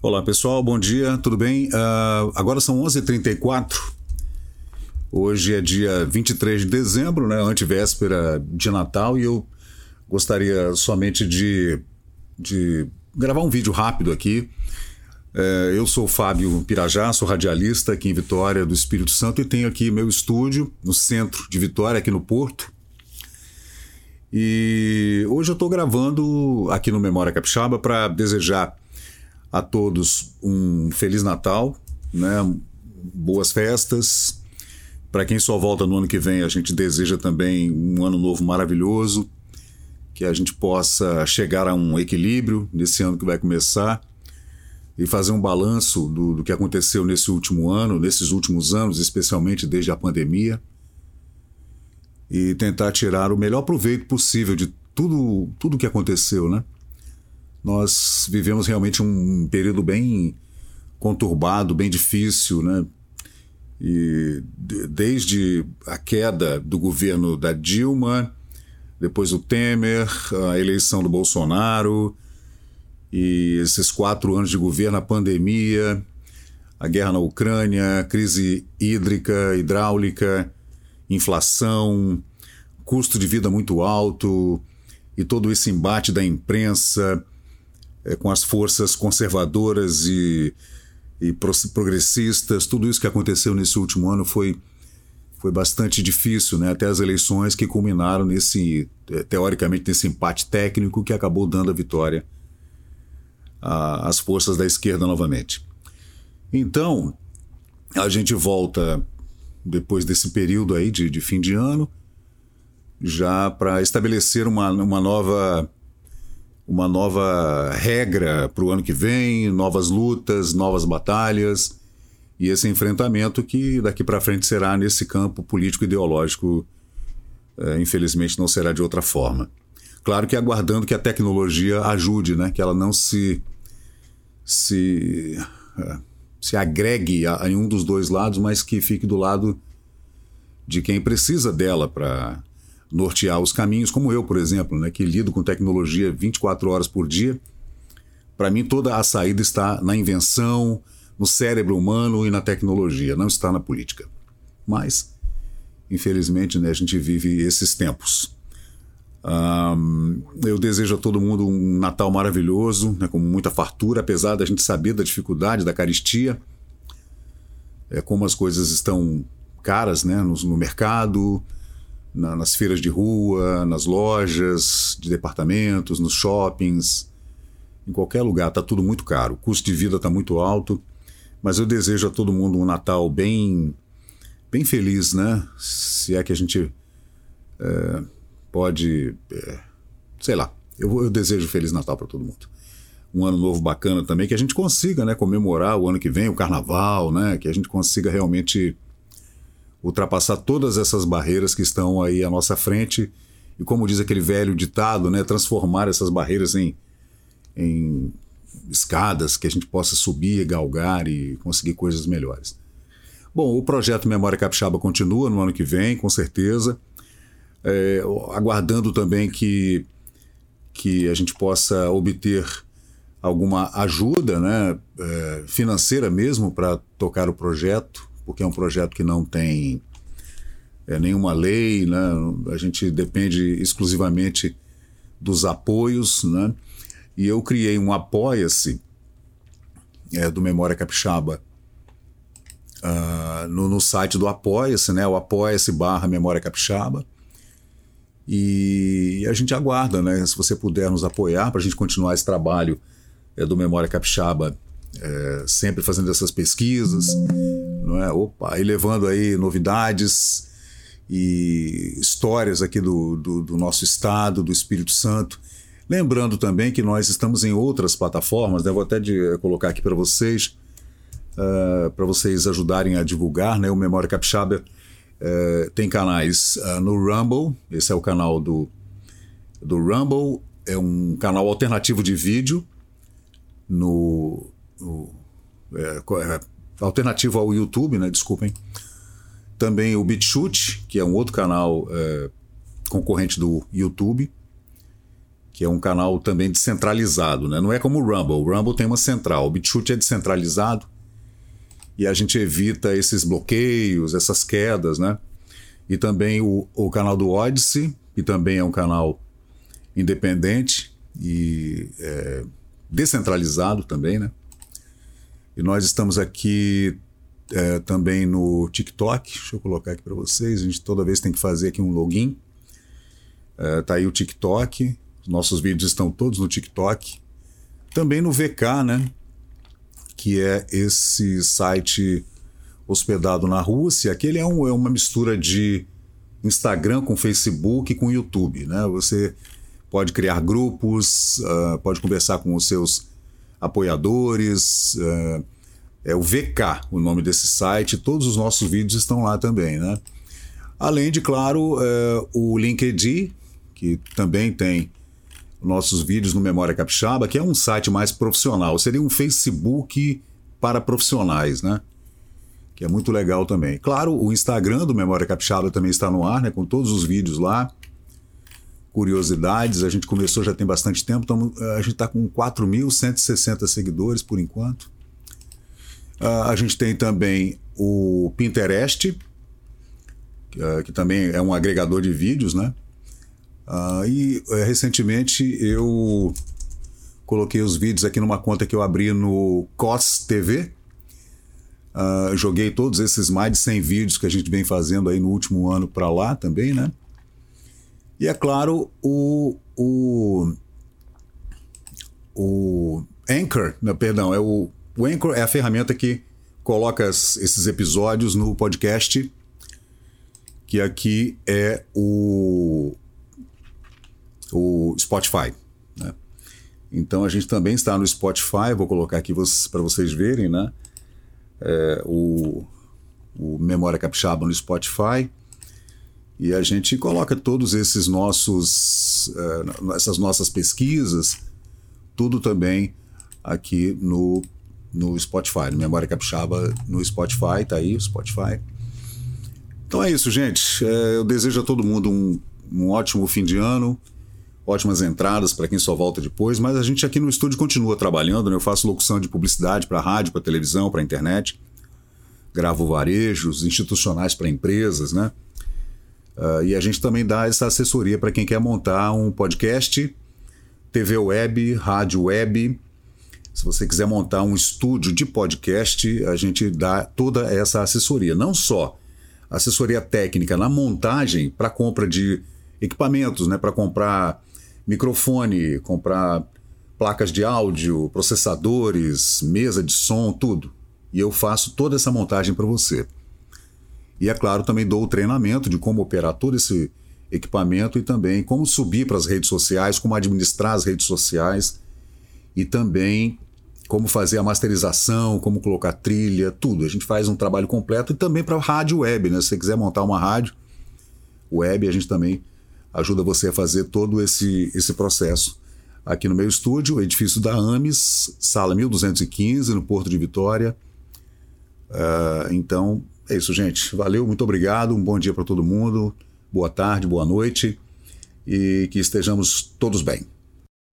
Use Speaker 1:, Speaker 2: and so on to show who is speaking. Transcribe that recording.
Speaker 1: Olá pessoal, bom dia, tudo bem? Uh, agora são 11h34. Hoje é dia 23 de dezembro, né, antevéspera de Natal, e eu gostaria somente de, de gravar um vídeo rápido aqui. Uh, eu sou Fábio Pirajá, sou radialista aqui em Vitória do Espírito Santo e tenho aqui meu estúdio no centro de Vitória, aqui no Porto. E hoje eu estou gravando aqui no Memória Capixaba para desejar a todos um Feliz Natal, né? boas festas. Para quem só volta no ano que vem, a gente deseja também um ano novo maravilhoso, que a gente possa chegar a um equilíbrio nesse ano que vai começar e fazer um balanço do, do que aconteceu nesse último ano, nesses últimos anos, especialmente desde a pandemia, e tentar tirar o melhor proveito possível de tudo tudo que aconteceu, né? Nós vivemos realmente um período bem conturbado, bem difícil, né? E desde a queda do governo da Dilma, depois o Temer, a eleição do Bolsonaro e esses quatro anos de governo, a pandemia, a guerra na Ucrânia, crise hídrica, hidráulica, inflação, custo de vida muito alto e todo esse embate da imprensa com as forças conservadoras e, e progressistas. Tudo isso que aconteceu nesse último ano foi, foi bastante difícil, né? até as eleições que culminaram nesse, é, teoricamente, nesse empate técnico que acabou dando a vitória às forças da esquerda novamente. Então, a gente volta depois desse período aí de, de fim de ano, já para estabelecer uma, uma nova uma nova regra para o ano que vem, novas lutas, novas batalhas e esse enfrentamento que daqui para frente será nesse campo político ideológico, é, infelizmente não será de outra forma. Claro que aguardando que a tecnologia ajude, né, que ela não se se é, se agregue a, a nenhum dos dois lados, mas que fique do lado de quem precisa dela para nortear os caminhos, como eu, por exemplo, né, que lido com tecnologia 24 horas por dia. Para mim, toda a saída está na invenção, no cérebro humano e na tecnologia, não está na política. Mas, infelizmente, né, a gente vive esses tempos. Um, eu desejo a todo mundo um Natal maravilhoso, né, com muita fartura, apesar da gente saber da dificuldade da caristia, é, como as coisas estão caras né, no, no mercado, na, nas feiras de rua, nas lojas de departamentos, nos shoppings, em qualquer lugar. Está tudo muito caro, o custo de vida está muito alto. Mas eu desejo a todo mundo um Natal bem, bem feliz, né? Se é que a gente é, pode, é, sei lá. Eu, eu desejo feliz Natal para todo mundo um ano novo bacana também, que a gente consiga né, comemorar o ano que vem, o carnaval, né, que a gente consiga realmente ultrapassar todas essas barreiras que estão aí à nossa frente e, como diz aquele velho ditado, né, transformar essas barreiras em, em escadas que a gente possa subir, galgar e conseguir coisas melhores. Bom, o projeto Memória Capixaba continua no ano que vem, com certeza, é, aguardando também que, que a gente possa obter alguma ajuda né, é, financeira mesmo para tocar o projeto porque é um projeto que não tem é, nenhuma lei, né? a gente depende exclusivamente dos apoios. Né? E eu criei um Apoia-se é, do Memória Capixaba uh, no, no, site do Apoia-se, né? o Apoia-se barra Memória Capixaba. E a gente aguarda, né? Se você puder nos apoiar para a gente continuar esse trabalho é, do Memória Capixaba é, sempre fazendo essas pesquisas, não é? Opa, e levando aí novidades e histórias aqui do, do, do nosso estado, do Espírito Santo. Lembrando também que nós estamos em outras plataformas, né? vou até de, eh, colocar aqui para vocês, uh, eh, para vocês ajudarem a divulgar, né? O Memória Capixaba uh, tem canais uh, no Rumble, esse é o canal do, do Rumble, é um canal alternativo de vídeo no o, é, é, alternativo ao YouTube, né? Desculpem. Também o BitChute, que é um outro canal é, concorrente do YouTube, que é um canal também descentralizado, né? Não é como o Rumble. O Rumble tem uma central, o BitChute é descentralizado e a gente evita esses bloqueios, essas quedas, né? E também o, o canal do Odyssey, que também é um canal independente e é, descentralizado também, né? E nós estamos aqui é, também no TikTok. Deixa eu colocar aqui para vocês. A gente toda vez tem que fazer aqui um login. É, tá aí o TikTok. Nossos vídeos estão todos no TikTok. Também no VK, né? Que é esse site hospedado na Rússia. Aquele é, um, é uma mistura de Instagram com Facebook com YouTube, né? Você pode criar grupos, uh, pode conversar com os seus apoiadores. Uh, é o VK, o nome desse site. Todos os nossos vídeos estão lá também, né? Além de, claro, uh, o LinkedIn, que também tem nossos vídeos no Memória Capixaba, que é um site mais profissional. Seria um Facebook para profissionais, né? Que é muito legal também. Claro, o Instagram do Memória Capixaba também está no ar, né? Com todos os vídeos lá curiosidades. A gente começou já tem bastante tempo, então a gente está com 4.160 seguidores por enquanto. Uh, a gente tem também o Pinterest, que, uh, que, também é um agregador de vídeos, né? Uh, e uh, recentemente eu coloquei os vídeos aqui numa conta que eu abri no COS TV. joguei todos esses mais de 100 vídeos que a gente vem fazendo aí no último ano para lá também, né? E é claro, o, o, o Anchor, não, perdão, é o, o Anchor é a ferramenta que coloca esses episódios no podcast, que aqui é o, o Spotify. Né? Então a gente também está no Spotify, vou colocar aqui para vocês verem, né? É, o, o Memória Capixaba no Spotify. E a gente coloca todos esses nossos, uh, essas nossas pesquisas, tudo também aqui no, no Spotify, no Memória Capixaba no Spotify, tá aí o Spotify. Então é isso, gente. É, eu desejo a todo mundo um, um ótimo fim de ano, ótimas entradas para quem só volta depois, mas a gente aqui no estúdio continua trabalhando, né? Eu faço locução de publicidade para rádio, para televisão, para internet, gravo varejos institucionais para empresas, né? Uh, e a gente também dá essa assessoria para quem quer montar um podcast, TV web, rádio web. Se você quiser montar um estúdio de podcast, a gente dá toda essa assessoria. Não só assessoria técnica na montagem para compra de equipamentos, né, para comprar microfone, comprar placas de áudio, processadores, mesa de som, tudo. E eu faço toda essa montagem para você. E, é claro, também dou o treinamento de como operar todo esse equipamento e também como subir para as redes sociais, como administrar as redes sociais e também como fazer a masterização, como colocar trilha, tudo. A gente faz um trabalho completo e também para rádio web, né? Se você quiser montar uma rádio web, a gente também ajuda você a fazer todo esse, esse processo. Aqui no meu estúdio, edifício da AMES, sala 1215, no Porto de Vitória. Uh, então, é isso, gente. Valeu, muito obrigado. Um bom dia para todo mundo. Boa tarde, boa noite e que estejamos todos bem.